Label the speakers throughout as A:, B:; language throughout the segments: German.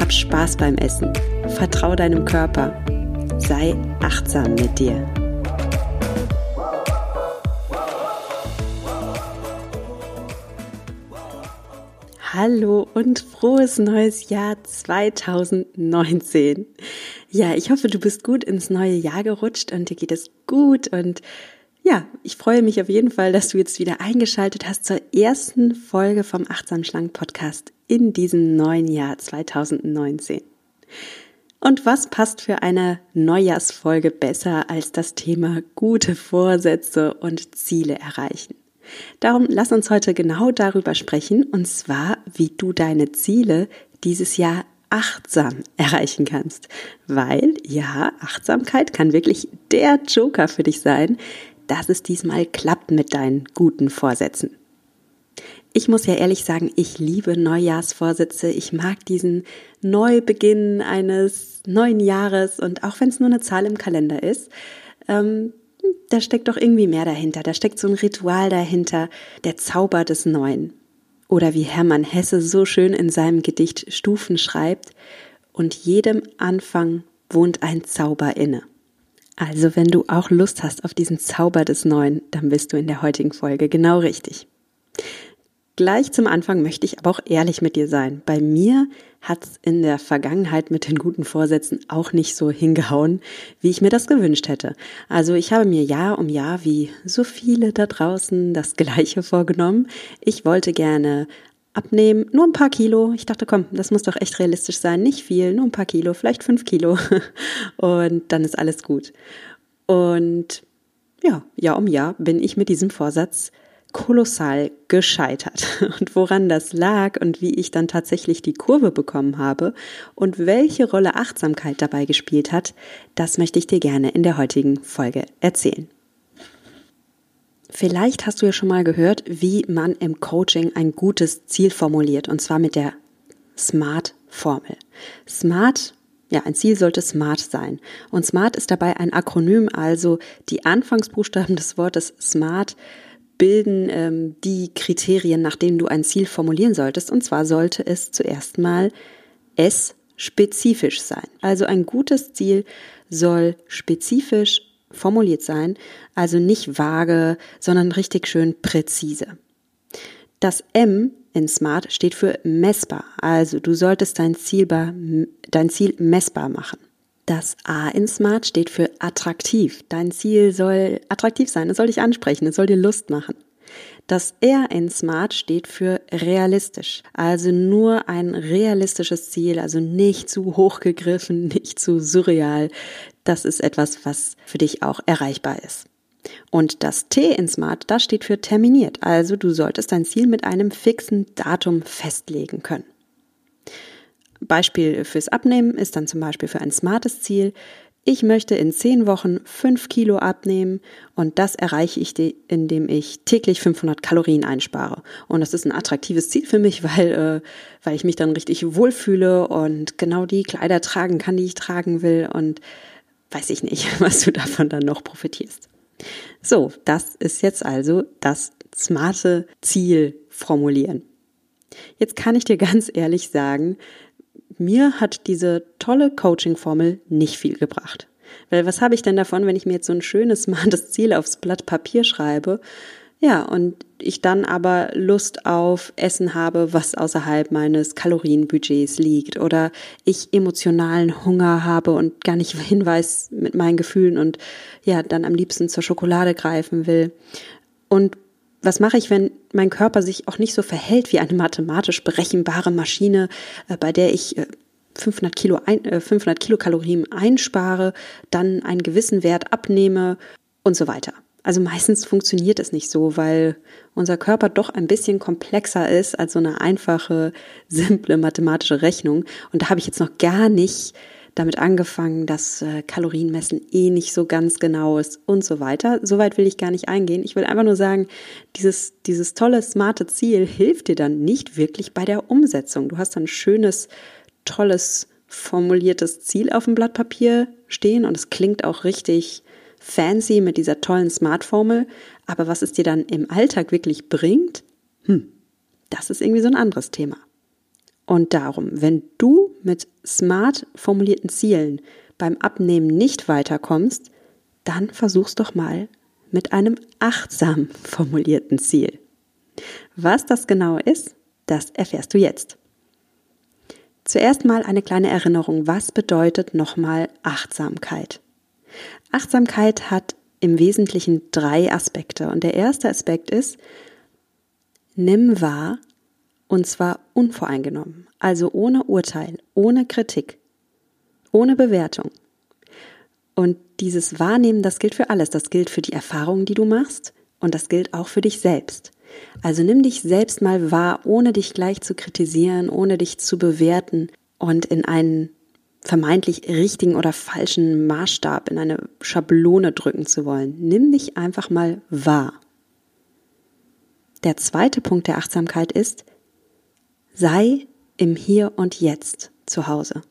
A: Hab Spaß beim Essen, vertrau deinem Körper, sei achtsam mit dir. Hallo und frohes neues Jahr 2019. Ja, ich hoffe, du bist gut ins neue Jahr gerutscht und dir geht es gut und ja, ich freue mich auf jeden Fall, dass du jetzt wieder eingeschaltet hast zur ersten Folge vom Achtsam Schlank Podcast in diesem neuen Jahr 2019. Und was passt für eine Neujahrsfolge besser als das Thema gute Vorsätze und Ziele erreichen? Darum lass uns heute genau darüber sprechen, und zwar, wie du deine Ziele dieses Jahr achtsam erreichen kannst. Weil, ja, Achtsamkeit kann wirklich der Joker für dich sein, dass es diesmal klappt mit deinen guten Vorsätzen. Ich muss ja ehrlich sagen, ich liebe Neujahrsvorsätze. Ich mag diesen Neubeginn eines neuen Jahres und auch wenn es nur eine Zahl im Kalender ist, ähm, da steckt doch irgendwie mehr dahinter. Da steckt so ein Ritual dahinter, der Zauber des Neuen. Oder wie Hermann Hesse so schön in seinem Gedicht Stufen schreibt, und jedem Anfang wohnt ein Zauber inne. Also wenn du auch Lust hast auf diesen Zauber des Neuen, dann bist du in der heutigen Folge genau richtig. Gleich zum Anfang möchte ich aber auch ehrlich mit dir sein. Bei mir hat es in der Vergangenheit mit den guten Vorsätzen auch nicht so hingehauen, wie ich mir das gewünscht hätte. Also ich habe mir Jahr um Jahr, wie so viele da draußen, das gleiche vorgenommen. Ich wollte gerne abnehmen, nur ein paar Kilo. Ich dachte, komm, das muss doch echt realistisch sein. Nicht viel, nur ein paar Kilo, vielleicht fünf Kilo. Und dann ist alles gut. Und ja, Jahr um Jahr bin ich mit diesem Vorsatz kolossal gescheitert. Und woran das lag und wie ich dann tatsächlich die Kurve bekommen habe und welche Rolle Achtsamkeit dabei gespielt hat, das möchte ich dir gerne in der heutigen Folge erzählen. Vielleicht hast du ja schon mal gehört, wie man im Coaching ein gutes Ziel formuliert, und zwar mit der SMART-Formel. SMART, ja, ein Ziel sollte SMART sein. Und SMART ist dabei ein Akronym, also die Anfangsbuchstaben des Wortes SMART bilden ähm, die Kriterien, nach denen du ein Ziel formulieren solltest. Und zwar sollte es zuerst mal S spezifisch sein. Also ein gutes Ziel soll spezifisch formuliert sein, also nicht vage, sondern richtig schön präzise. Das M in Smart steht für messbar, also du solltest dein Ziel, dein Ziel messbar machen. Das A in Smart steht für attraktiv. Dein Ziel soll attraktiv sein, es soll dich ansprechen, es soll dir Lust machen. Das R in Smart steht für realistisch. Also nur ein realistisches Ziel, also nicht zu hoch gegriffen, nicht zu surreal. Das ist etwas, was für dich auch erreichbar ist. Und das T in Smart, das steht für terminiert. Also du solltest dein Ziel mit einem fixen Datum festlegen können. Beispiel fürs Abnehmen ist dann zum Beispiel für ein smartes Ziel, ich möchte in zehn Wochen fünf Kilo abnehmen und das erreiche ich, indem ich täglich 500 Kalorien einspare. Und das ist ein attraktives Ziel für mich, weil, äh, weil ich mich dann richtig wohlfühle und genau die Kleider tragen kann, die ich tragen will und weiß ich nicht, was du davon dann noch profitierst. So, das ist jetzt also das smarte Ziel formulieren. Jetzt kann ich dir ganz ehrlich sagen, mir hat diese tolle Coaching-Formel nicht viel gebracht. Weil was habe ich denn davon, wenn ich mir jetzt so ein schönes, smartes Ziel aufs Blatt Papier schreibe? Ja, und ich dann aber Lust auf Essen habe, was außerhalb meines Kalorienbudgets liegt oder ich emotionalen Hunger habe und gar nicht hinweis mit meinen Gefühlen und ja, dann am liebsten zur Schokolade greifen will. Und was mache ich, wenn mein Körper sich auch nicht so verhält wie eine mathematisch berechenbare Maschine, äh, bei der ich 500 äh, Kilo, 500 äh, Kilokalorien einspare, dann einen gewissen Wert abnehme und so weiter. Also meistens funktioniert es nicht so, weil unser Körper doch ein bisschen komplexer ist als so eine einfache, simple mathematische Rechnung. Und da habe ich jetzt noch gar nicht damit angefangen, dass äh, Kalorienmessen eh nicht so ganz genau ist und so weiter. Soweit will ich gar nicht eingehen. Ich will einfach nur sagen, dieses, dieses tolle, smarte Ziel hilft dir dann nicht wirklich bei der Umsetzung. Du hast ein schönes, tolles, formuliertes Ziel auf dem Blatt Papier stehen und es klingt auch richtig fancy mit dieser tollen Smart-Formel. Aber was es dir dann im Alltag wirklich bringt, hm, das ist irgendwie so ein anderes Thema. Und darum, wenn du mit smart formulierten Zielen beim Abnehmen nicht weiterkommst, dann versuch's doch mal mit einem achtsam formulierten Ziel. Was das genau ist, das erfährst du jetzt. Zuerst mal eine kleine Erinnerung, was bedeutet nochmal Achtsamkeit? Achtsamkeit hat im Wesentlichen drei Aspekte und der erste Aspekt ist, nimm wahr, und zwar unvoreingenommen, also ohne Urteil, ohne Kritik, ohne Bewertung. Und dieses Wahrnehmen, das gilt für alles. Das gilt für die Erfahrungen, die du machst und das gilt auch für dich selbst. Also nimm dich selbst mal wahr, ohne dich gleich zu kritisieren, ohne dich zu bewerten und in einen vermeintlich richtigen oder falschen Maßstab, in eine Schablone drücken zu wollen. Nimm dich einfach mal wahr. Der zweite Punkt der Achtsamkeit ist, Sei im Hier und Jetzt zu Hause.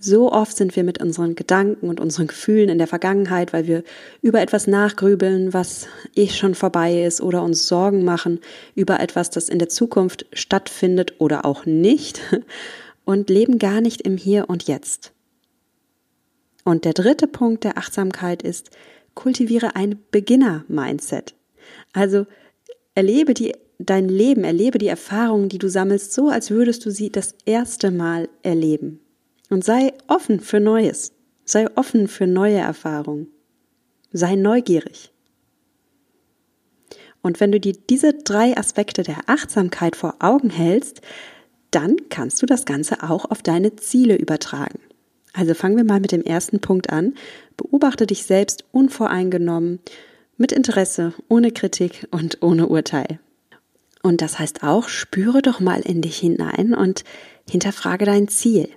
A: So oft sind wir mit unseren Gedanken und unseren Gefühlen in der Vergangenheit, weil wir über etwas nachgrübeln, was eh schon vorbei ist, oder uns Sorgen machen über etwas, das in der Zukunft stattfindet oder auch nicht, und leben gar nicht im Hier und Jetzt. Und der dritte Punkt der Achtsamkeit ist, kultiviere ein Beginner-Mindset. Also erlebe die dein Leben, erlebe die Erfahrungen, die du sammelst, so als würdest du sie das erste Mal erleben. Und sei offen für Neues. Sei offen für neue Erfahrungen. Sei neugierig. Und wenn du dir diese drei Aspekte der Achtsamkeit vor Augen hältst, dann kannst du das Ganze auch auf deine Ziele übertragen. Also fangen wir mal mit dem ersten Punkt an. Beobachte dich selbst unvoreingenommen, mit Interesse, ohne Kritik und ohne Urteil. Und das heißt auch, spüre doch mal in dich hinein und hinterfrage dein Ziel.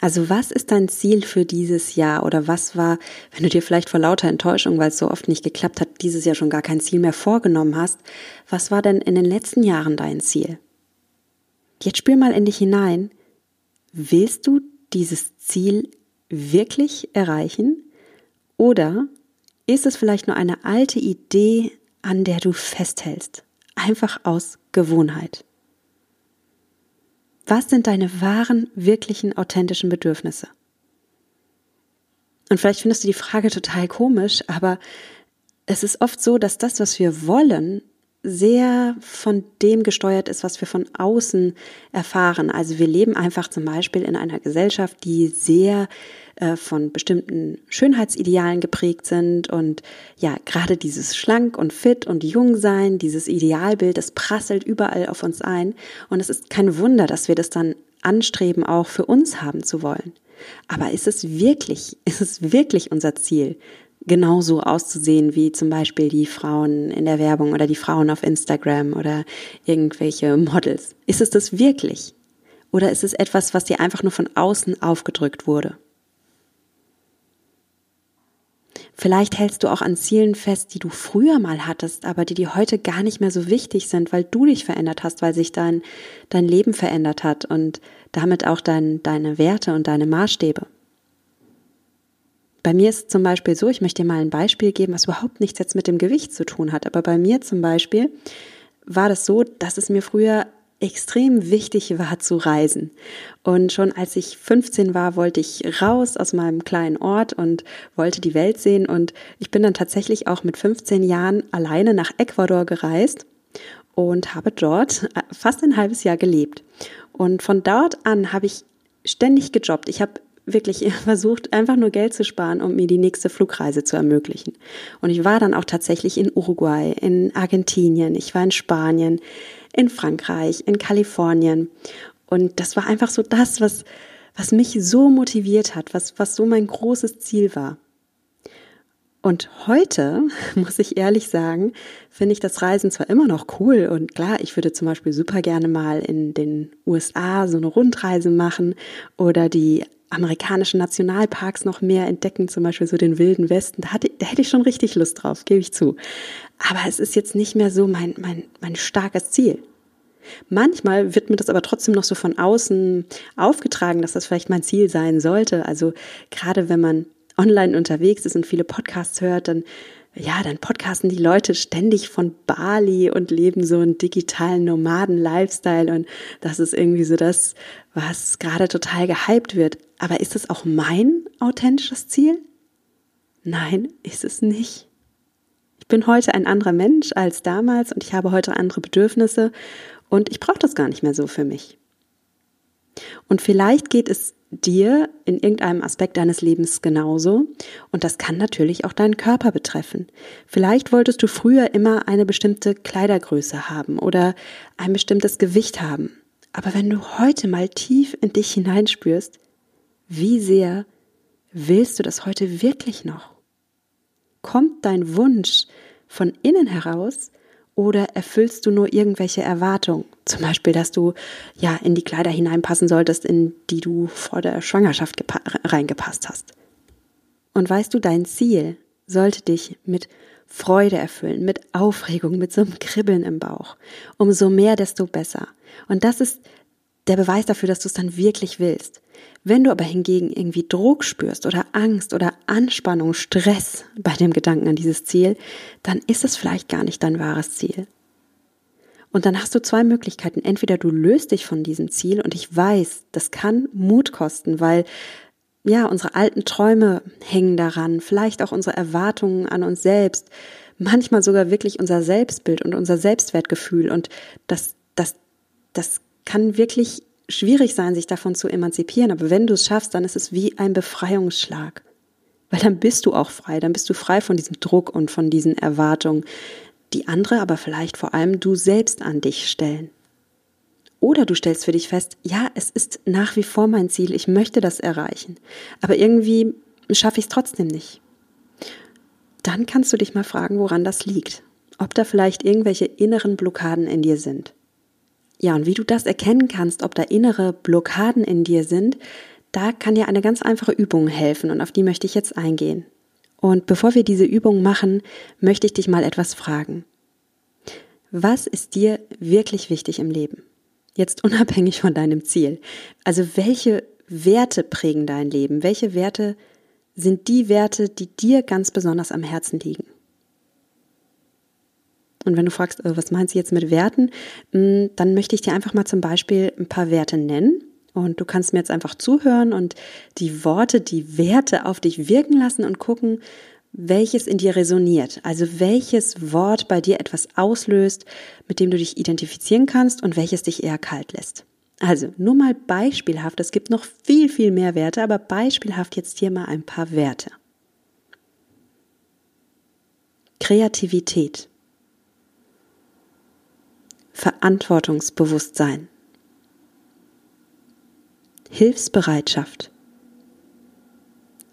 A: Also was ist dein Ziel für dieses Jahr oder was war, wenn du dir vielleicht vor lauter Enttäuschung, weil es so oft nicht geklappt hat, dieses Jahr schon gar kein Ziel mehr vorgenommen hast, was war denn in den letzten Jahren dein Ziel? Jetzt spür mal in dich hinein. Willst du dieses Ziel wirklich erreichen? Oder ist es vielleicht nur eine alte Idee, an der du festhältst? Einfach aus Gewohnheit. Was sind deine wahren, wirklichen, authentischen Bedürfnisse? Und vielleicht findest du die Frage total komisch, aber es ist oft so, dass das, was wir wollen, sehr von dem gesteuert ist, was wir von außen erfahren. Also wir leben einfach zum Beispiel in einer Gesellschaft, die sehr äh, von bestimmten Schönheitsidealen geprägt sind und ja, gerade dieses schlank und fit und jung sein, dieses Idealbild, das prasselt überall auf uns ein und es ist kein Wunder, dass wir das dann anstreben, auch für uns haben zu wollen. Aber ist es wirklich, ist es wirklich unser Ziel, genauso auszusehen wie zum Beispiel die Frauen in der Werbung oder die Frauen auf Instagram oder irgendwelche Models. Ist es das wirklich? Oder ist es etwas, was dir einfach nur von außen aufgedrückt wurde? Vielleicht hältst du auch an Zielen fest, die du früher mal hattest, aber die dir heute gar nicht mehr so wichtig sind, weil du dich verändert hast, weil sich dein, dein Leben verändert hat und damit auch dein, deine Werte und deine Maßstäbe. Bei mir ist es zum Beispiel so, ich möchte dir mal ein Beispiel geben, was überhaupt nichts jetzt mit dem Gewicht zu tun hat. Aber bei mir zum Beispiel war das so, dass es mir früher extrem wichtig war zu reisen. Und schon als ich 15 war, wollte ich raus aus meinem kleinen Ort und wollte die Welt sehen. Und ich bin dann tatsächlich auch mit 15 Jahren alleine nach Ecuador gereist und habe dort fast ein halbes Jahr gelebt. Und von dort an habe ich ständig gejobbt. Ich habe wirklich versucht, einfach nur Geld zu sparen, um mir die nächste Flugreise zu ermöglichen. Und ich war dann auch tatsächlich in Uruguay, in Argentinien, ich war in Spanien, in Frankreich, in Kalifornien. Und das war einfach so das, was, was mich so motiviert hat, was, was so mein großes Ziel war. Und heute, muss ich ehrlich sagen, finde ich das Reisen zwar immer noch cool und klar, ich würde zum Beispiel super gerne mal in den USA so eine Rundreise machen oder die amerikanischen Nationalparks noch mehr entdecken, zum Beispiel so den Wilden Westen. Da, hatte, da hätte ich schon richtig Lust drauf, gebe ich zu. Aber es ist jetzt nicht mehr so mein, mein, mein starkes Ziel. Manchmal wird mir das aber trotzdem noch so von außen aufgetragen, dass das vielleicht mein Ziel sein sollte. Also gerade wenn man online unterwegs ist und viele Podcasts hört, dann ja, dann podcasten die Leute ständig von Bali und leben so einen digitalen Nomaden-Lifestyle und das ist irgendwie so das, was gerade total gehypt wird. Aber ist es auch mein authentisches Ziel? Nein, ist es nicht. Ich bin heute ein anderer Mensch als damals und ich habe heute andere Bedürfnisse und ich brauche das gar nicht mehr so für mich. Und vielleicht geht es dir in irgendeinem Aspekt deines Lebens genauso. Und das kann natürlich auch deinen Körper betreffen. Vielleicht wolltest du früher immer eine bestimmte Kleidergröße haben oder ein bestimmtes Gewicht haben. Aber wenn du heute mal tief in dich hineinspürst, wie sehr willst du das heute wirklich noch? Kommt dein Wunsch von innen heraus oder erfüllst du nur irgendwelche Erwartungen? Zum Beispiel, dass du ja in die Kleider hineinpassen solltest, in die du vor der Schwangerschaft reingepasst hast. Und weißt du, dein Ziel sollte dich mit Freude erfüllen, mit Aufregung, mit so einem Kribbeln im Bauch. Umso mehr, desto besser. Und das ist der Beweis dafür, dass du es dann wirklich willst. Wenn du aber hingegen irgendwie Druck spürst oder Angst oder Anspannung, Stress bei dem Gedanken an dieses Ziel, dann ist es vielleicht gar nicht dein wahres Ziel. Und dann hast du zwei Möglichkeiten. Entweder du löst dich von diesem Ziel und ich weiß, das kann Mut kosten, weil ja, unsere alten Träume hängen daran, vielleicht auch unsere Erwartungen an uns selbst, manchmal sogar wirklich unser Selbstbild und unser Selbstwertgefühl und das, das, das kann wirklich schwierig sein, sich davon zu emanzipieren, aber wenn du es schaffst, dann ist es wie ein Befreiungsschlag. Weil dann bist du auch frei, dann bist du frei von diesem Druck und von diesen Erwartungen, die andere aber vielleicht vor allem du selbst an dich stellen. Oder du stellst für dich fest, ja, es ist nach wie vor mein Ziel, ich möchte das erreichen, aber irgendwie schaffe ich es trotzdem nicht. Dann kannst du dich mal fragen, woran das liegt. Ob da vielleicht irgendwelche inneren Blockaden in dir sind. Ja, und wie du das erkennen kannst, ob da innere Blockaden in dir sind, da kann dir eine ganz einfache Übung helfen und auf die möchte ich jetzt eingehen. Und bevor wir diese Übung machen, möchte ich dich mal etwas fragen. Was ist dir wirklich wichtig im Leben? Jetzt unabhängig von deinem Ziel. Also welche Werte prägen dein Leben? Welche Werte sind die Werte, die dir ganz besonders am Herzen liegen? Und wenn du fragst, äh, was meinst du jetzt mit Werten, mm, dann möchte ich dir einfach mal zum Beispiel ein paar Werte nennen. Und du kannst mir jetzt einfach zuhören und die Worte, die Werte auf dich wirken lassen und gucken, welches in dir resoniert. Also welches Wort bei dir etwas auslöst, mit dem du dich identifizieren kannst und welches dich eher kalt lässt. Also nur mal beispielhaft, es gibt noch viel, viel mehr Werte, aber beispielhaft jetzt hier mal ein paar Werte. Kreativität. Verantwortungsbewusstsein, Hilfsbereitschaft,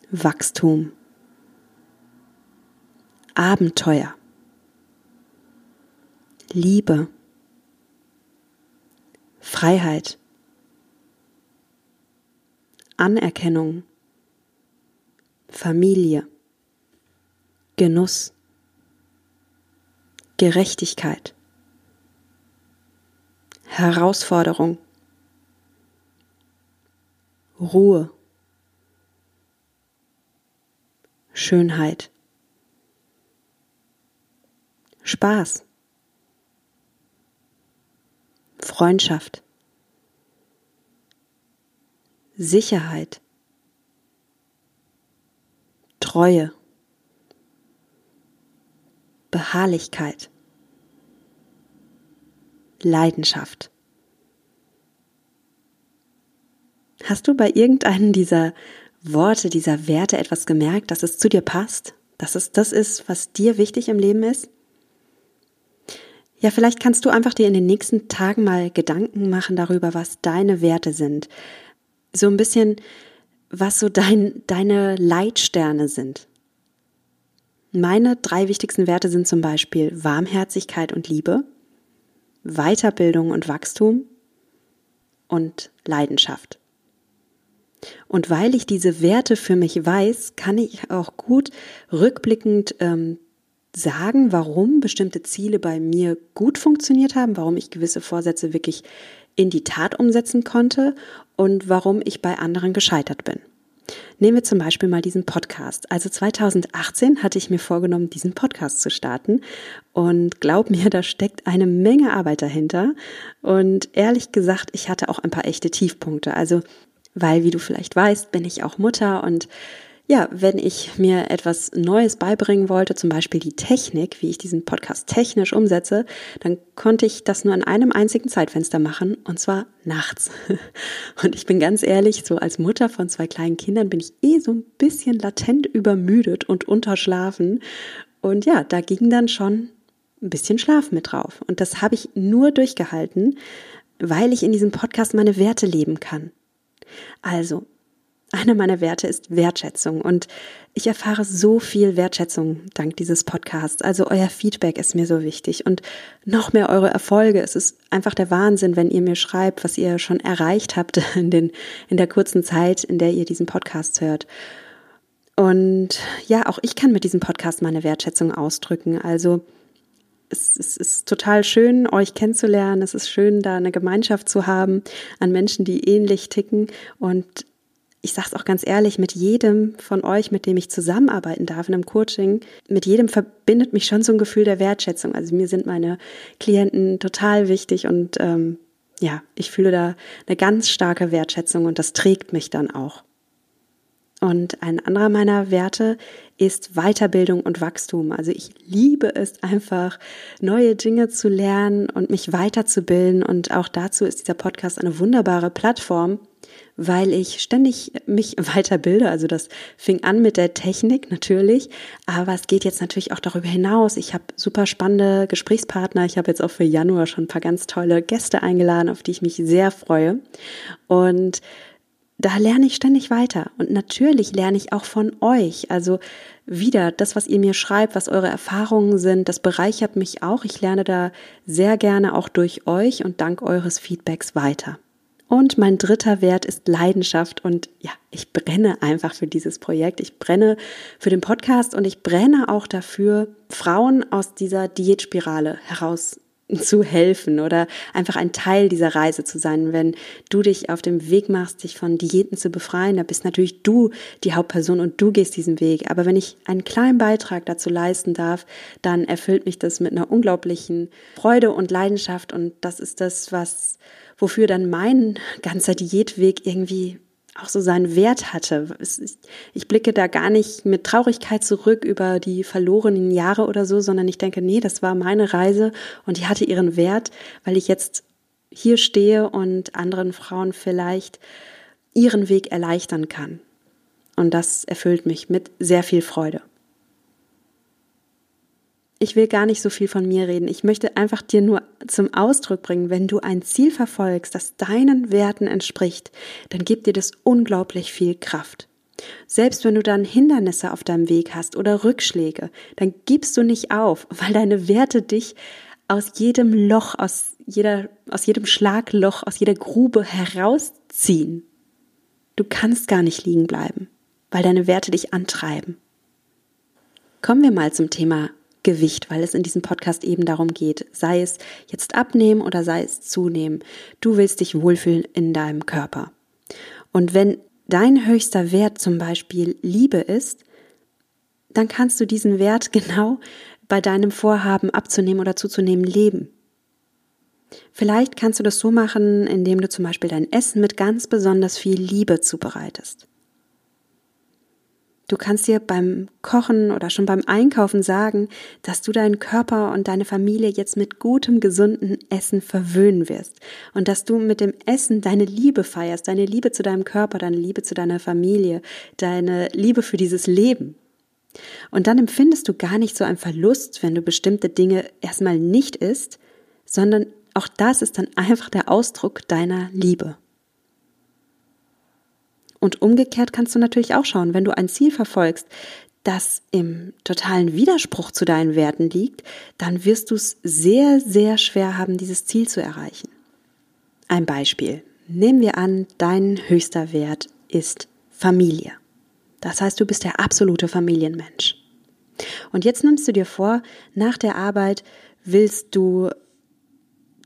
A: Wachstum, Abenteuer, Liebe, Freiheit, Anerkennung, Familie, Genuss, Gerechtigkeit, Herausforderung, Ruhe, Schönheit, Spaß, Freundschaft, Sicherheit, Treue, Beharrlichkeit. Leidenschaft. Hast du bei irgendeinem dieser Worte, dieser Werte etwas gemerkt, dass es zu dir passt? Dass es das ist, was dir wichtig im Leben ist? Ja, vielleicht kannst du einfach dir in den nächsten Tagen mal Gedanken machen darüber, was deine Werte sind. So ein bisschen, was so dein, deine Leitsterne sind. Meine drei wichtigsten Werte sind zum Beispiel Warmherzigkeit und Liebe, Weiterbildung und Wachstum und Leidenschaft. Und weil ich diese Werte für mich weiß, kann ich auch gut rückblickend ähm, sagen, warum bestimmte Ziele bei mir gut funktioniert haben, warum ich gewisse Vorsätze wirklich in die Tat umsetzen konnte und warum ich bei anderen gescheitert bin. Nehmen wir zum Beispiel mal diesen Podcast. Also 2018 hatte ich mir vorgenommen, diesen Podcast zu starten. Und glaub mir, da steckt eine Menge Arbeit dahinter. Und ehrlich gesagt, ich hatte auch ein paar echte Tiefpunkte. Also, weil, wie du vielleicht weißt, bin ich auch Mutter und ja, wenn ich mir etwas Neues beibringen wollte, zum Beispiel die Technik, wie ich diesen Podcast technisch umsetze, dann konnte ich das nur in einem einzigen Zeitfenster machen, und zwar nachts. Und ich bin ganz ehrlich, so als Mutter von zwei kleinen Kindern bin ich eh so ein bisschen latent übermüdet und unterschlafen. Und ja, da ging dann schon ein bisschen Schlaf mit drauf. Und das habe ich nur durchgehalten, weil ich in diesem Podcast meine Werte leben kann. Also, einer meiner Werte ist Wertschätzung und ich erfahre so viel Wertschätzung dank dieses Podcasts. Also euer Feedback ist mir so wichtig und noch mehr eure Erfolge. Es ist einfach der Wahnsinn, wenn ihr mir schreibt, was ihr schon erreicht habt in, den, in der kurzen Zeit, in der ihr diesen Podcast hört. Und ja, auch ich kann mit diesem Podcast meine Wertschätzung ausdrücken. Also es, es, ist total schön, euch kennenzulernen. Es ist schön, da eine Gemeinschaft zu haben an Menschen, die ähnlich ticken. Und ich sage es auch ganz ehrlich, mit jedem von euch, mit dem ich zusammenarbeiten darf in einem Coaching, mit jedem verbindet mich schon so ein Gefühl der Wertschätzung. Also mir sind meine Klienten total wichtig und ähm, ja, ich fühle da eine ganz starke Wertschätzung und das trägt mich dann auch. Und ein anderer meiner Werte ist Weiterbildung und Wachstum. Also ich liebe es einfach, neue Dinge zu lernen und mich weiterzubilden. Und auch dazu ist dieser Podcast eine wunderbare Plattform, weil ich ständig mich weiterbilde. Also das fing an mit der Technik natürlich, aber es geht jetzt natürlich auch darüber hinaus. Ich habe super spannende Gesprächspartner. Ich habe jetzt auch für Januar schon ein paar ganz tolle Gäste eingeladen, auf die ich mich sehr freue. Und da lerne ich ständig weiter. Und natürlich lerne ich auch von euch. Also wieder das, was ihr mir schreibt, was eure Erfahrungen sind, das bereichert mich auch. Ich lerne da sehr gerne auch durch euch und dank eures Feedbacks weiter. Und mein dritter Wert ist Leidenschaft. Und ja, ich brenne einfach für dieses Projekt. Ich brenne für den Podcast und ich brenne auch dafür, Frauen aus dieser Diätspirale heraus zu helfen oder einfach ein Teil dieser Reise zu sein. Wenn du dich auf dem Weg machst, dich von Diäten zu befreien, da bist natürlich du die Hauptperson und du gehst diesen Weg. Aber wenn ich einen kleinen Beitrag dazu leisten darf, dann erfüllt mich das mit einer unglaublichen Freude und Leidenschaft und das ist das, was wofür dann mein ganzer Diätweg irgendwie auch so seinen Wert hatte. Ich blicke da gar nicht mit Traurigkeit zurück über die verlorenen Jahre oder so, sondern ich denke, nee, das war meine Reise und die hatte ihren Wert, weil ich jetzt hier stehe und anderen Frauen vielleicht ihren Weg erleichtern kann. Und das erfüllt mich mit sehr viel Freude ich will gar nicht so viel von mir reden. Ich möchte einfach dir nur zum Ausdruck bringen, wenn du ein Ziel verfolgst, das deinen Werten entspricht, dann gibt dir das unglaublich viel Kraft. Selbst wenn du dann Hindernisse auf deinem Weg hast oder Rückschläge, dann gibst du nicht auf, weil deine Werte dich aus jedem Loch, aus jeder, aus jedem Schlagloch, aus jeder Grube herausziehen. Du kannst gar nicht liegen bleiben, weil deine Werte dich antreiben. Kommen wir mal zum Thema Gewicht, weil es in diesem Podcast eben darum geht, sei es jetzt abnehmen oder sei es zunehmen. Du willst dich wohlfühlen in deinem Körper. Und wenn dein höchster Wert zum Beispiel Liebe ist, dann kannst du diesen Wert genau bei deinem Vorhaben abzunehmen oder zuzunehmen leben. Vielleicht kannst du das so machen, indem du zum Beispiel dein Essen mit ganz besonders viel Liebe zubereitest. Du kannst dir beim Kochen oder schon beim Einkaufen sagen, dass du deinen Körper und deine Familie jetzt mit gutem, gesunden Essen verwöhnen wirst und dass du mit dem Essen deine Liebe feierst, deine Liebe zu deinem Körper, deine Liebe zu deiner Familie, deine Liebe für dieses Leben. Und dann empfindest du gar nicht so einen Verlust, wenn du bestimmte Dinge erstmal nicht isst, sondern auch das ist dann einfach der Ausdruck deiner Liebe. Und umgekehrt kannst du natürlich auch schauen, wenn du ein Ziel verfolgst, das im totalen Widerspruch zu deinen Werten liegt, dann wirst du es sehr, sehr schwer haben, dieses Ziel zu erreichen. Ein Beispiel. Nehmen wir an, dein höchster Wert ist Familie. Das heißt, du bist der absolute Familienmensch. Und jetzt nimmst du dir vor, nach der Arbeit willst du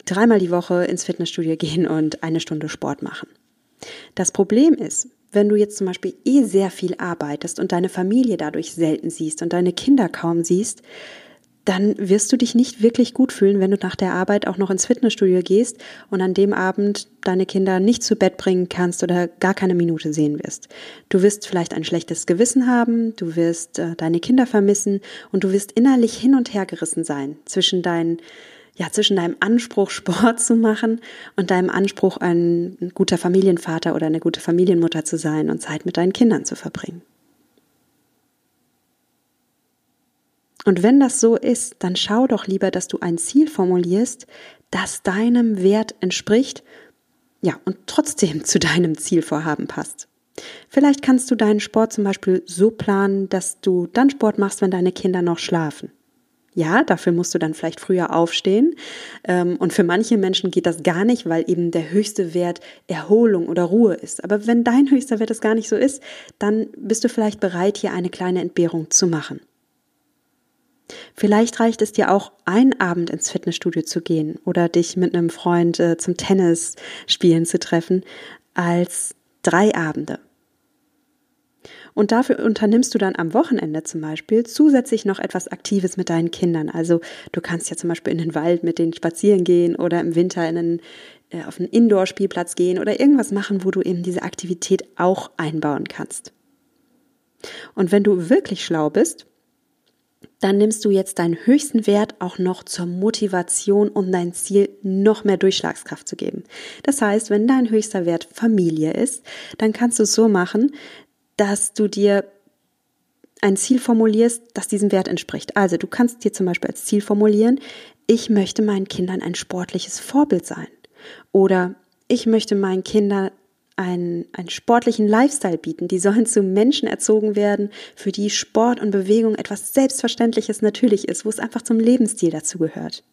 A: dreimal die Woche ins Fitnessstudio gehen und eine Stunde Sport machen. Das Problem ist, wenn du jetzt zum Beispiel eh sehr viel arbeitest und deine Familie dadurch selten siehst und deine Kinder kaum siehst, dann wirst du dich nicht wirklich gut fühlen, wenn du nach der Arbeit auch noch ins Fitnessstudio gehst und an dem Abend deine Kinder nicht zu Bett bringen kannst oder gar keine Minute sehen wirst. Du wirst vielleicht ein schlechtes Gewissen haben, du wirst äh, deine Kinder vermissen und du wirst innerlich hin und her gerissen sein zwischen deinen ja, zwischen deinem Anspruch, Sport zu machen und deinem Anspruch, ein guter Familienvater oder eine gute Familienmutter zu sein und Zeit mit deinen Kindern zu verbringen. Und wenn das so ist, dann schau doch lieber, dass du ein Ziel formulierst, das deinem Wert entspricht, ja, und trotzdem zu deinem Zielvorhaben passt. Vielleicht kannst du deinen Sport zum Beispiel so planen, dass du dann Sport machst, wenn deine Kinder noch schlafen. Ja, dafür musst du dann vielleicht früher aufstehen. Ähm, und für manche Menschen geht das gar nicht, weil eben der höchste Wert Erholung oder Ruhe ist. Aber wenn dein höchster Wert es gar nicht so ist, dann bist du vielleicht bereit, hier eine kleine Entbehrung zu machen. Vielleicht reicht es dir auch, einen Abend ins Fitnessstudio zu gehen oder dich mit einem Freund äh, zum Tennis spielen zu treffen, als drei Abende. Und dafür unternimmst du dann am Wochenende zum Beispiel zusätzlich noch etwas Aktives mit deinen Kindern. Also du kannst ja zum Beispiel in den Wald mit denen spazieren gehen oder im Winter in einen, äh, auf einen Indoor-Spielplatz gehen oder irgendwas machen, wo du eben diese Aktivität auch einbauen kannst. Und wenn du wirklich schlau bist, dann nimmst du jetzt deinen höchsten Wert auch noch zur Motivation, um dein Ziel noch mehr Durchschlagskraft zu geben. Das heißt, wenn dein höchster Wert Familie ist, dann kannst du es so machen, dass du dir ein Ziel formulierst, das diesem Wert entspricht. Also du kannst dir zum Beispiel als Ziel formulieren, ich möchte meinen Kindern ein sportliches Vorbild sein. Oder ich möchte meinen Kindern einen, einen sportlichen Lifestyle bieten. Die sollen zu Menschen erzogen werden, für die Sport und Bewegung etwas Selbstverständliches natürlich ist, wo es einfach zum Lebensstil dazu gehört.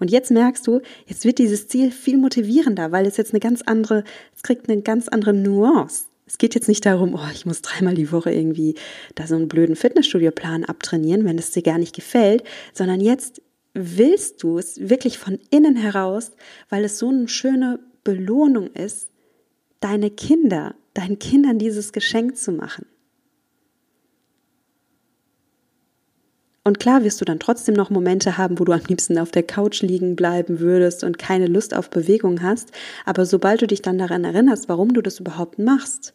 A: Und jetzt merkst du, jetzt wird dieses Ziel viel motivierender, weil es jetzt eine ganz andere, es kriegt eine ganz andere Nuance. Es geht jetzt nicht darum, oh, ich muss dreimal die Woche irgendwie da so einen blöden Fitnessstudio-Plan abtrainieren, wenn es dir gar nicht gefällt, sondern jetzt willst du es wirklich von innen heraus, weil es so eine schöne Belohnung ist, deine Kinder, deinen Kindern dieses Geschenk zu machen. Und klar wirst du dann trotzdem noch Momente haben, wo du am liebsten auf der Couch liegen bleiben würdest und keine Lust auf Bewegung hast, aber sobald du dich dann daran erinnerst, warum du das überhaupt machst,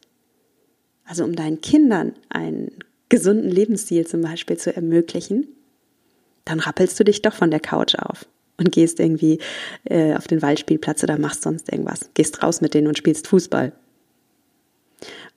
A: also um deinen Kindern einen gesunden Lebensstil zum Beispiel zu ermöglichen, dann rappelst du dich doch von der Couch auf und gehst irgendwie äh, auf den Waldspielplatz oder machst sonst irgendwas. Gehst raus mit denen und spielst Fußball.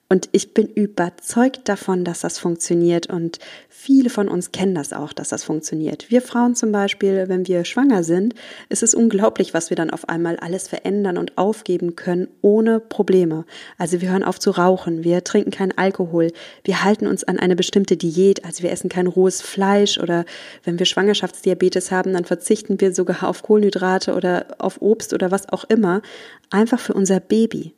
A: Und ich bin überzeugt davon, dass das funktioniert und viele von uns kennen das auch, dass das funktioniert. Wir Frauen zum Beispiel, wenn wir schwanger sind, ist es unglaublich, was wir dann auf einmal alles verändern und aufgeben können ohne Probleme. Also wir hören auf zu rauchen, wir trinken keinen Alkohol, wir halten uns an eine bestimmte Diät, also wir essen kein rohes Fleisch oder wenn wir Schwangerschaftsdiabetes haben, dann verzichten wir sogar auf Kohlenhydrate oder auf Obst oder was auch immer, einfach für unser Baby.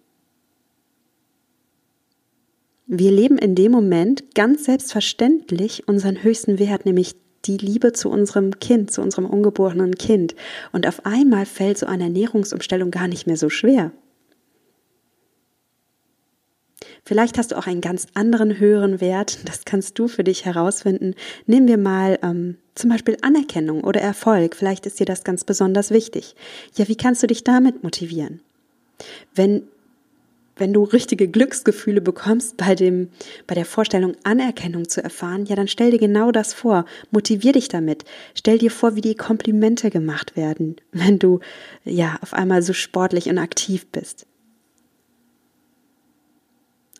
A: Wir leben in dem Moment ganz selbstverständlich unseren höchsten Wert, nämlich die Liebe zu unserem Kind, zu unserem ungeborenen Kind. Und auf einmal fällt so eine Ernährungsumstellung gar nicht mehr so schwer. Vielleicht hast du auch einen ganz anderen höheren Wert, das kannst du für dich herausfinden. Nehmen wir mal ähm, zum Beispiel Anerkennung oder Erfolg, vielleicht ist dir das ganz besonders wichtig. Ja, wie kannst du dich damit motivieren? Wenn wenn du richtige Glücksgefühle bekommst bei dem, bei der Vorstellung Anerkennung zu erfahren, ja, dann stell dir genau das vor. Motivier dich damit. Stell dir vor, wie die Komplimente gemacht werden, wenn du, ja, auf einmal so sportlich und aktiv bist.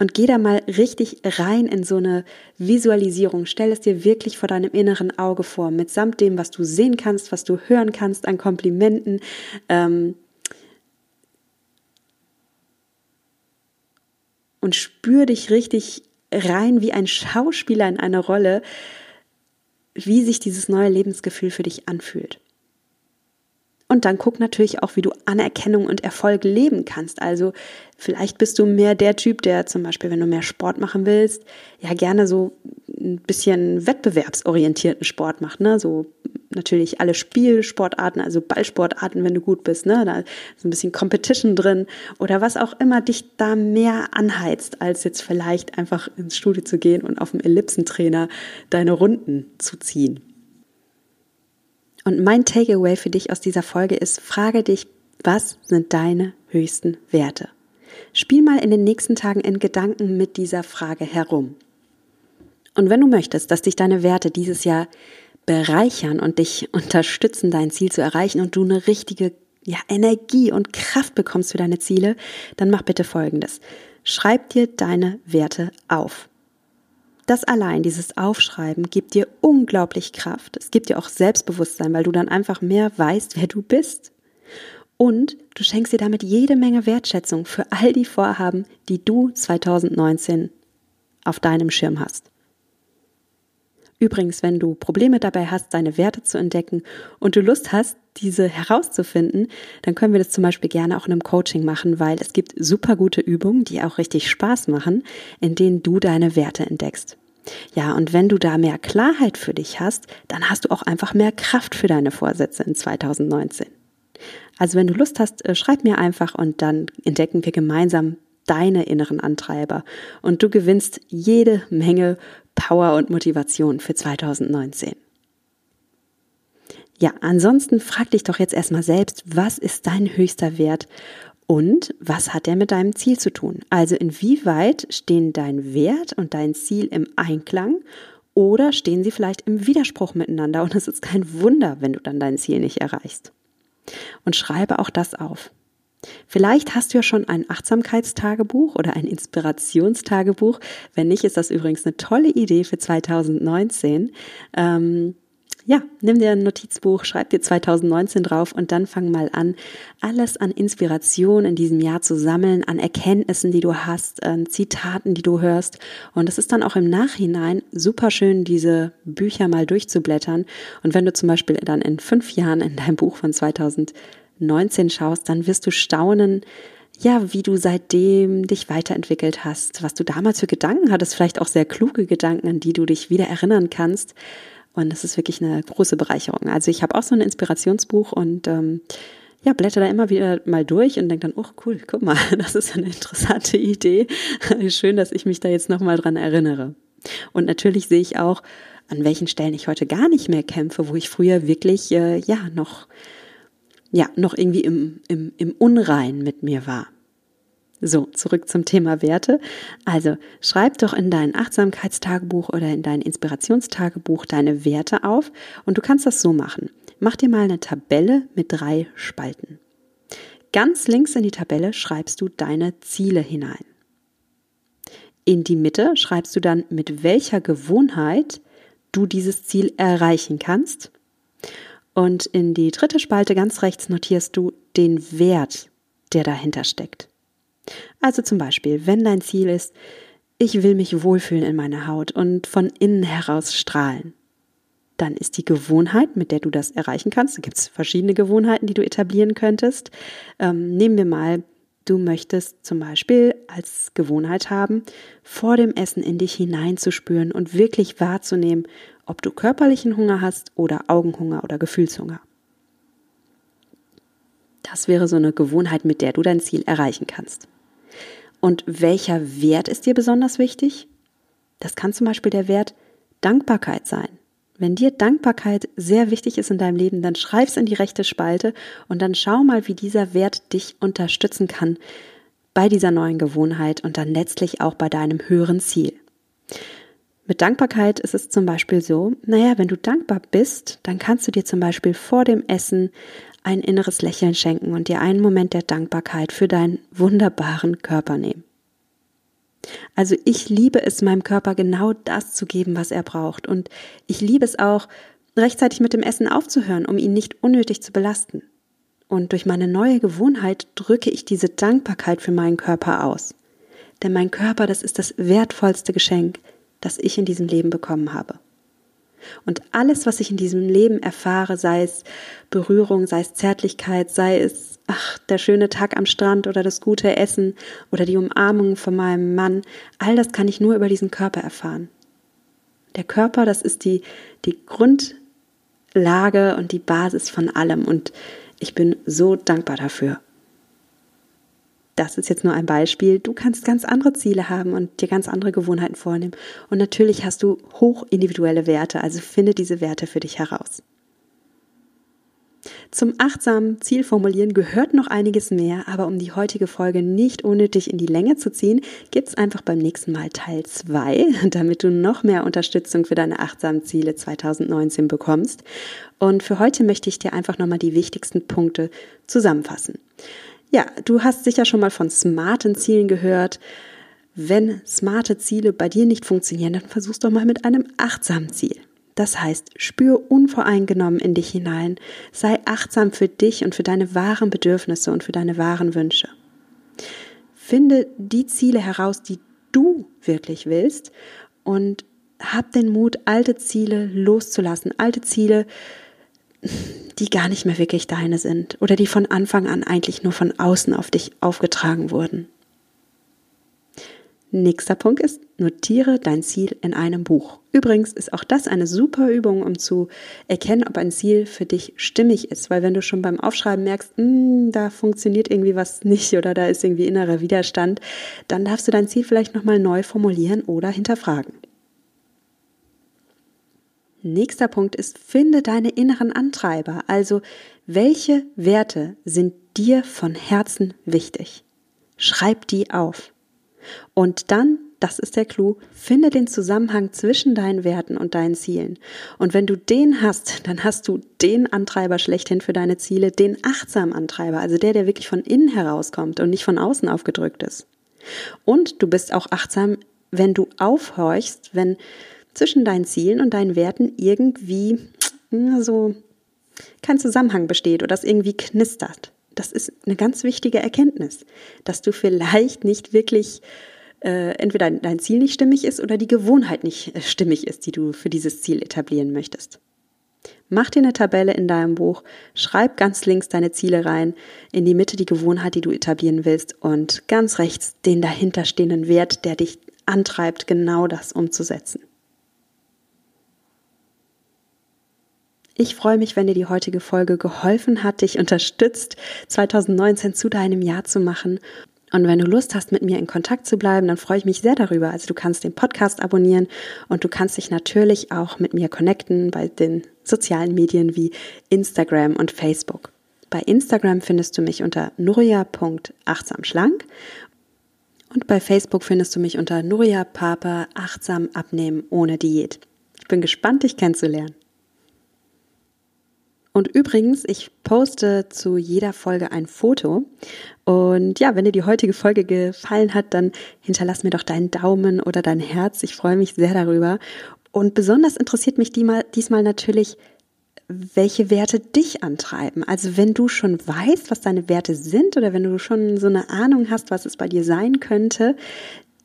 A: Und geh da mal richtig rein in so eine Visualisierung. Stell es dir wirklich vor deinem inneren Auge vor, mitsamt dem, was du sehen kannst, was du hören kannst an Komplimenten. Ähm, und spür dich richtig rein wie ein Schauspieler in eine Rolle, wie sich dieses neue Lebensgefühl für dich anfühlt. Und dann guck natürlich auch, wie du Anerkennung und Erfolg leben kannst. Also vielleicht bist du mehr der Typ, der zum Beispiel, wenn du mehr Sport machen willst, ja gerne so ein bisschen wettbewerbsorientierten Sport macht, ne? So natürlich alle Spielsportarten, also Ballsportarten, wenn du gut bist, ne? Da ist ein bisschen Competition drin oder was auch immer dich da mehr anheizt, als jetzt vielleicht einfach ins Studio zu gehen und auf dem Ellipsentrainer deine Runden zu ziehen. Und mein Takeaway für dich aus dieser Folge ist, frage dich, was sind deine höchsten Werte? Spiel mal in den nächsten Tagen in Gedanken mit dieser Frage herum. Und wenn du möchtest, dass dich deine Werte dieses Jahr bereichern und dich unterstützen, dein Ziel zu erreichen und du eine richtige ja, Energie und Kraft bekommst für deine Ziele, dann mach bitte Folgendes. Schreib dir deine Werte auf. Das allein, dieses Aufschreiben, gibt dir unglaublich Kraft. Es gibt dir auch Selbstbewusstsein, weil du dann einfach mehr weißt, wer du bist. Und du schenkst dir damit jede Menge Wertschätzung für all die Vorhaben, die du 2019 auf deinem Schirm hast. Übrigens, wenn du Probleme dabei hast, deine Werte zu entdecken und du Lust hast, diese herauszufinden, dann können wir das zum Beispiel gerne auch in einem Coaching machen, weil es gibt super gute Übungen, die auch richtig Spaß machen, in denen du deine Werte entdeckst. Ja, und wenn du da mehr Klarheit für dich hast, dann hast du auch einfach mehr Kraft für deine Vorsätze in 2019. Also wenn du Lust hast, äh, schreib mir einfach und dann entdecken wir gemeinsam deine inneren Antreiber und du gewinnst jede Menge Power und Motivation für 2019. Ja, ansonsten frag dich doch jetzt erstmal selbst, was ist dein höchster Wert und was hat er mit deinem Ziel zu tun? Also inwieweit stehen dein Wert und dein Ziel im Einklang oder stehen sie vielleicht im Widerspruch miteinander und es ist kein Wunder, wenn du dann dein Ziel nicht erreichst. Und schreibe auch das auf. Vielleicht hast du ja schon ein Achtsamkeitstagebuch oder ein Inspirationstagebuch. Wenn nicht, ist das übrigens eine tolle Idee für 2019. Ähm, ja, nimm dir ein Notizbuch, schreib dir 2019 drauf und dann fang mal an, alles an Inspiration in diesem Jahr zu sammeln, an Erkenntnissen, die du hast, an Zitaten, die du hörst. Und es ist dann auch im Nachhinein super schön, diese Bücher mal durchzublättern. Und wenn du zum Beispiel dann in fünf Jahren in deinem Buch von 2019 schaust, dann wirst du staunen, ja, wie du seitdem dich weiterentwickelt hast, was du damals für Gedanken hattest, vielleicht auch sehr kluge Gedanken, an die du dich wieder erinnern kannst. Und das ist wirklich eine große Bereicherung. Also ich habe auch so ein Inspirationsbuch und ähm, ja, blätter da immer wieder mal durch und denke dann, oh cool, guck mal, das ist eine interessante Idee. Schön, dass ich mich da jetzt nochmal dran erinnere. Und natürlich sehe ich auch, an welchen Stellen ich heute gar nicht mehr kämpfe, wo ich früher wirklich äh, ja noch ja noch irgendwie im, im, im Unrein mit mir war. So, zurück zum Thema Werte. Also schreib doch in dein Achtsamkeitstagebuch oder in dein Inspirationstagebuch deine Werte auf und du kannst das so machen. Mach dir mal eine Tabelle mit drei Spalten. Ganz links in die Tabelle schreibst du deine Ziele hinein. In die Mitte schreibst du dann, mit welcher Gewohnheit du dieses Ziel erreichen kannst. Und in die dritte Spalte ganz rechts notierst du den Wert, der dahinter steckt. Also zum Beispiel, wenn dein Ziel ist, ich will mich wohlfühlen in meiner Haut und von innen heraus strahlen, dann ist die Gewohnheit, mit der du das erreichen kannst, da gibt es verschiedene Gewohnheiten, die du etablieren könntest. Ähm, nehmen wir mal, du möchtest zum Beispiel als Gewohnheit haben, vor dem Essen in dich hineinzuspüren und wirklich wahrzunehmen, ob du körperlichen Hunger hast oder Augenhunger oder Gefühlshunger. Das wäre so eine Gewohnheit, mit der du dein Ziel erreichen kannst. Und welcher Wert ist dir besonders wichtig? Das kann zum Beispiel der Wert Dankbarkeit sein. Wenn dir Dankbarkeit sehr wichtig ist in deinem Leben, dann schreib's in die rechte Spalte und dann schau mal, wie dieser Wert dich unterstützen kann bei dieser neuen Gewohnheit und dann letztlich auch bei deinem höheren Ziel. Mit Dankbarkeit ist es zum Beispiel so, naja, wenn du dankbar bist, dann kannst du dir zum Beispiel vor dem Essen ein inneres Lächeln schenken und dir einen Moment der Dankbarkeit für deinen wunderbaren Körper nehmen. Also ich liebe es, meinem Körper genau das zu geben, was er braucht. Und ich liebe es auch, rechtzeitig mit dem Essen aufzuhören, um ihn nicht unnötig zu belasten. Und durch meine neue Gewohnheit drücke ich diese Dankbarkeit für meinen Körper aus. Denn mein Körper, das ist das wertvollste Geschenk, das ich in diesem Leben bekommen habe. Und alles, was ich in diesem Leben erfahre, sei es Berührung, sei es Zärtlichkeit, sei es, ach, der schöne Tag am Strand oder das gute Essen oder die Umarmung von meinem Mann, all das kann ich nur über diesen Körper erfahren. Der Körper, das ist die, die Grundlage und die Basis von allem und ich bin so dankbar dafür. Das ist jetzt nur ein Beispiel. Du kannst ganz andere Ziele haben und dir ganz andere Gewohnheiten vornehmen. Und natürlich hast du hoch individuelle Werte, also finde diese Werte für dich heraus. Zum achtsamen Zielformulieren gehört noch einiges mehr, aber um die heutige Folge nicht unnötig in die Länge zu ziehen, gibt's einfach beim nächsten Mal Teil 2, damit du noch mehr Unterstützung für deine achtsamen Ziele 2019 bekommst. Und für heute möchte ich dir einfach nochmal die wichtigsten Punkte zusammenfassen. Ja, du hast sicher schon mal von smarten Zielen gehört. Wenn smarte Ziele bei dir nicht funktionieren, dann versuch's doch mal mit einem achtsamen Ziel. Das heißt, spür unvoreingenommen in dich hinein, sei achtsam für dich und für deine wahren Bedürfnisse und für deine wahren Wünsche. Finde die Ziele heraus, die du wirklich willst und hab den Mut, alte Ziele loszulassen, alte Ziele, die gar nicht mehr wirklich deine sind oder die von Anfang an eigentlich nur von außen auf dich aufgetragen wurden. Nächster Punkt ist, notiere dein Ziel in einem Buch. Übrigens ist auch das eine super Übung, um zu erkennen, ob ein Ziel für dich stimmig ist, weil wenn du schon beim Aufschreiben merkst, hm, da funktioniert irgendwie was nicht oder da ist irgendwie innerer Widerstand, dann darfst du dein Ziel vielleicht nochmal neu formulieren oder hinterfragen. Nächster Punkt ist, finde deine inneren Antreiber. Also, welche Werte sind dir von Herzen wichtig? Schreib die auf. Und dann, das ist der Clou, finde den Zusammenhang zwischen deinen Werten und deinen Zielen. Und wenn du den hast, dann hast du den Antreiber schlechthin für deine Ziele, den achtsamen Antreiber, also der, der wirklich von innen herauskommt und nicht von außen aufgedrückt ist. Und du bist auch achtsam, wenn du aufhorchst, wenn zwischen deinen Zielen und deinen Werten irgendwie so kein Zusammenhang besteht oder es irgendwie knistert. Das ist eine ganz wichtige Erkenntnis, dass du vielleicht nicht wirklich äh, entweder dein Ziel nicht stimmig ist oder die Gewohnheit nicht äh, stimmig ist, die du für dieses Ziel etablieren möchtest. Mach dir eine Tabelle in deinem Buch, schreib ganz links deine Ziele rein, in die Mitte die Gewohnheit, die du etablieren willst und ganz rechts den dahinterstehenden Wert, der dich antreibt, genau das umzusetzen. Ich freue mich, wenn dir die heutige Folge geholfen hat, dich unterstützt, 2019 zu deinem Jahr zu machen. Und wenn du Lust hast, mit mir in Kontakt zu bleiben, dann freue ich mich sehr darüber. Also du kannst den Podcast abonnieren und du kannst dich natürlich auch mit mir connecten bei den sozialen Medien wie Instagram und Facebook. Bei Instagram findest du mich unter nuria.achtsamschlank und bei Facebook findest du mich unter Nuria Papa achtsam abnehmen ohne Diät. Ich bin gespannt, dich kennenzulernen. Und übrigens, ich poste zu jeder Folge ein Foto. Und ja, wenn dir die heutige Folge gefallen hat, dann hinterlass mir doch deinen Daumen oder dein Herz. Ich freue mich sehr darüber. Und besonders interessiert mich diesmal natürlich, welche Werte dich antreiben. Also wenn du schon weißt, was deine Werte sind oder wenn du schon so eine Ahnung hast, was es bei dir sein könnte,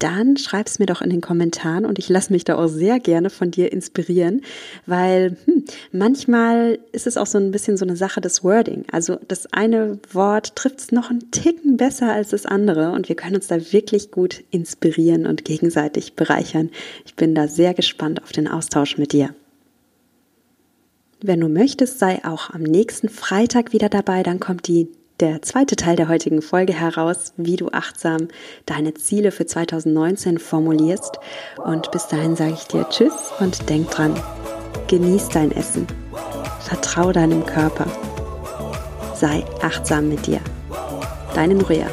A: dann schreib's mir doch in den Kommentaren und ich lasse mich da auch sehr gerne von dir inspirieren, weil hm, manchmal ist es auch so ein bisschen so eine Sache des Wording. Also das eine Wort trifft es noch einen Ticken besser als das andere und wir können uns da wirklich gut inspirieren und gegenseitig bereichern. Ich bin da sehr gespannt auf den Austausch mit dir. Wenn du möchtest, sei auch am nächsten Freitag wieder dabei, dann kommt die der zweite Teil der heutigen Folge heraus, wie du achtsam deine Ziele für 2019 formulierst. Und bis dahin sage ich dir Tschüss und denk dran, genieß dein Essen, vertrau deinem Körper, sei achtsam mit dir. Deine Nuria.